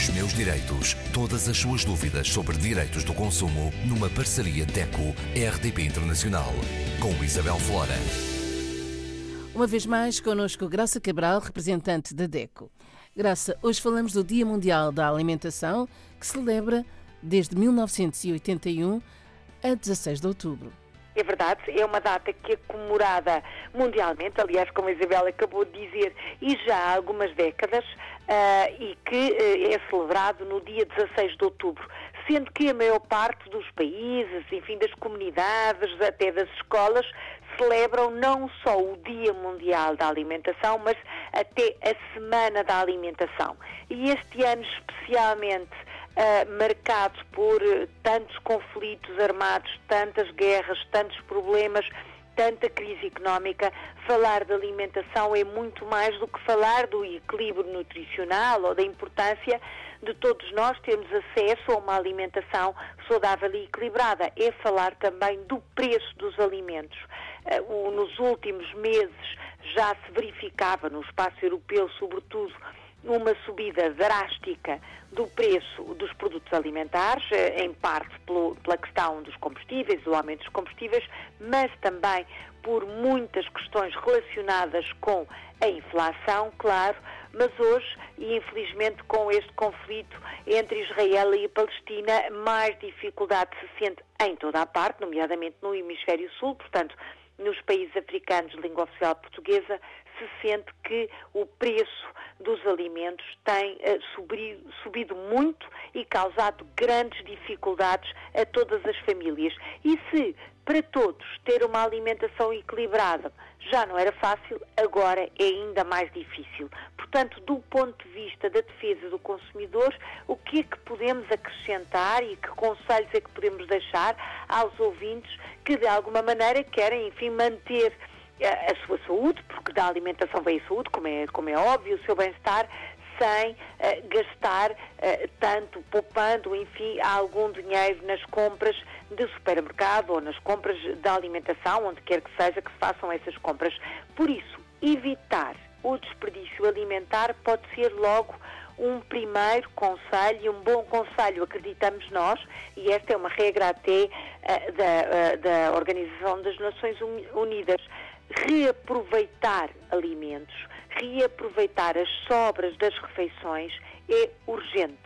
Os meus direitos. Todas as suas dúvidas sobre direitos do consumo numa parceria DECO-RDP Internacional. Com Isabel Flora. Uma vez mais, connosco Graça Cabral, representante da DECO. Graça, hoje falamos do Dia Mundial da Alimentação, que celebra desde 1981 a 16 de outubro. É verdade, é uma data que é comemorada mundialmente, aliás, como a Isabel acabou de dizer, e já há algumas décadas, uh, e que uh, é celebrado no dia 16 de outubro, sendo que a maior parte dos países, enfim, das comunidades, até das escolas, celebram não só o Dia Mundial da Alimentação, mas até a Semana da Alimentação. E este ano, especialmente, uh, marcado por tantos conflitos armados, tantas guerras, tantos problemas, tanta crise económica, falar de alimentação é muito mais do que falar do equilíbrio nutricional ou da importância de todos nós termos acesso a uma alimentação saudável e equilibrada. É falar também do preço dos alimentos. Uh, nos últimos meses já se verificava no espaço europeu, sobretudo, uma subida drástica do preço dos produtos alimentares, eh, em parte pelo, pela questão dos combustíveis, do aumento dos combustíveis, mas também por muitas questões relacionadas com a inflação, claro, mas hoje, e infelizmente com este conflito entre Israel e Palestina, mais dificuldade se sente em toda a parte, nomeadamente no hemisfério sul, portanto, nos países africanos de língua oficial portuguesa, se sente que o preço dos alimentos tem uh, subido, subido muito e causado grandes dificuldades a todas as famílias. E se para todos ter uma alimentação equilibrada já não era fácil, agora é ainda mais difícil. Portanto, do ponto de vista da defesa do consumidor, o que é que podemos acrescentar e que conselhos é que podemos deixar aos ouvintes que de alguma maneira querem, enfim, manter a, sua saúde, porque da alimentação vem a saúde, como é, como é óbvio, o seu bem-estar, sem uh, gastar uh, tanto, poupando, enfim, algum dinheiro nas compras de supermercado ou nas compras da alimentação, onde quer que seja que se façam essas compras. Por isso, evitar o desperdício alimentar pode ser logo um primeiro conselho, e um bom conselho, acreditamos nós, e esta é uma regra até uh, da, uh, da Organização das Nações Unidas reaproveitar alimentos, reaproveitar as sobras das refeições é urgente.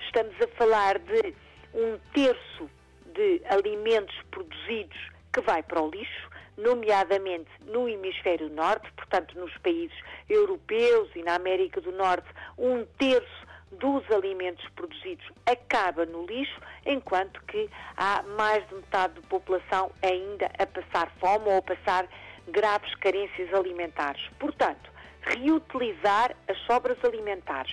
Estamos a falar de um terço de alimentos produzidos que vai para o lixo, nomeadamente no hemisfério norte, portanto nos países europeus e na América do Norte, um terço dos alimentos produzidos acaba no lixo, enquanto que há mais de metade da população ainda a passar fome ou a passar graves carências alimentares. Portanto, reutilizar as sobras alimentares,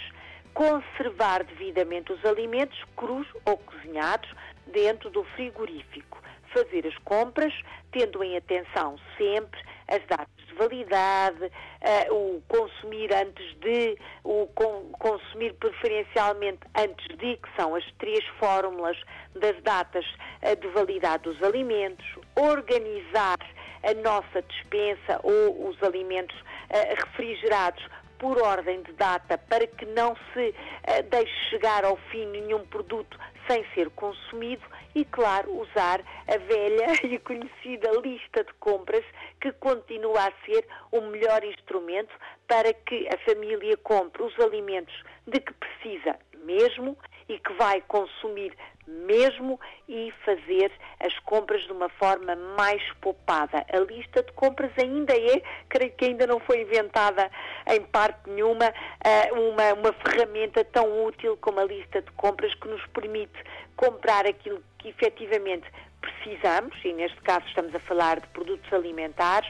conservar devidamente os alimentos crus ou cozinhados dentro do frigorífico, fazer as compras tendo em atenção sempre as datas de validade, uh, o consumir antes de, o con consumir preferencialmente antes de, que são as três fórmulas das datas uh, de validade dos alimentos, organizar a nossa dispensa ou os alimentos refrigerados por ordem de data para que não se uh, deixe chegar ao fim nenhum produto sem ser consumido e, claro, usar a velha e conhecida lista de compras que continua a ser o melhor instrumento para que a família compre os alimentos de que precisa mesmo e que vai consumir mesmo e fazer as compras de uma forma mais poupada. A lista de compras ainda é, creio que ainda não foi inventada em parte nenhuma, eh, uma, uma ferramenta tão útil como a lista de compras que nos permite comprar aquilo que efetivamente precisamos, e neste caso estamos a falar de produtos alimentares,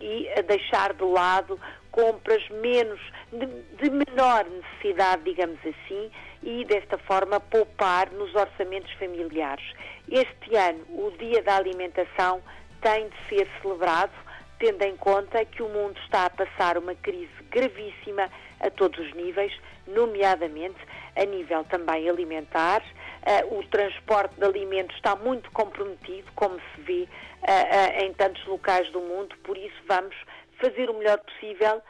e a deixar de lado compras menos de, de menor necessidade, digamos assim, e desta forma poupar nos orçamentos familiares. Este ano, o Dia da Alimentação tem de ser celebrado, tendo em conta que o mundo está a passar uma crise gravíssima a todos os níveis, nomeadamente a nível também alimentar. Uh, o transporte de alimentos está muito comprometido, como se vê uh, uh, em tantos locais do mundo, por isso vamos fazer o melhor possível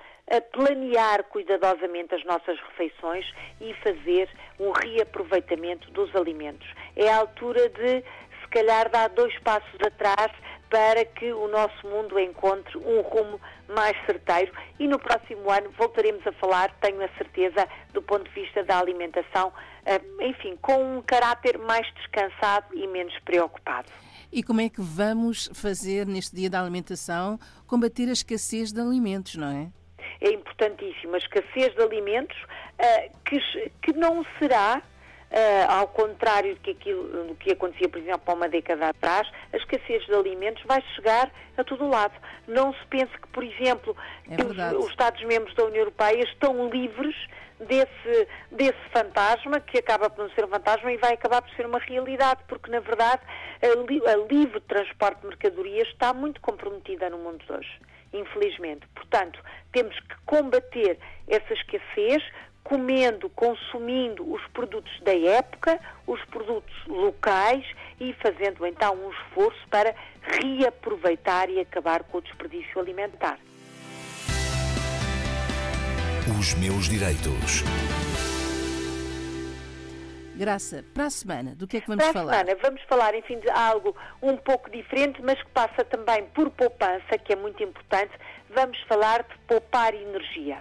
planear cuidadosamente as nossas refeições e fazer um reaproveitamento dos alimentos. É a altura de, se calhar, dar dois passos atrás para que o nosso mundo encontre um rumo mais certeiro e no próximo ano voltaremos a falar, tenho a certeza, do ponto de vista da alimentação, eh, enfim, com um caráter mais descansado e menos preocupado. E como é que vamos fazer neste dia da alimentação combater a escassez de alimentos, não é? É importantíssimo. A escassez de alimentos uh, que, que não será Uh, ao contrário do que, aquilo, do que acontecia, por exemplo, há uma década atrás, a escassez de alimentos vai chegar a todo lado. Não se pense que, por exemplo, é os, os Estados-membros da União Europeia estão livres desse, desse fantasma, que acaba por não ser um fantasma e vai acabar por ser uma realidade, porque, na verdade, a, li, a livre transporte de mercadorias está muito comprometida no mundo de hoje, infelizmente. Portanto, temos que combater essa escassez comendo, consumindo os produtos da época, os produtos locais e fazendo então um esforço para reaproveitar e acabar com o desperdício alimentar. Os meus direitos. Graça, para a semana, do que é que vamos para falar? Para a semana vamos falar, enfim, de algo um pouco diferente, mas que passa também por poupança, que é muito importante. Vamos falar de poupar energia.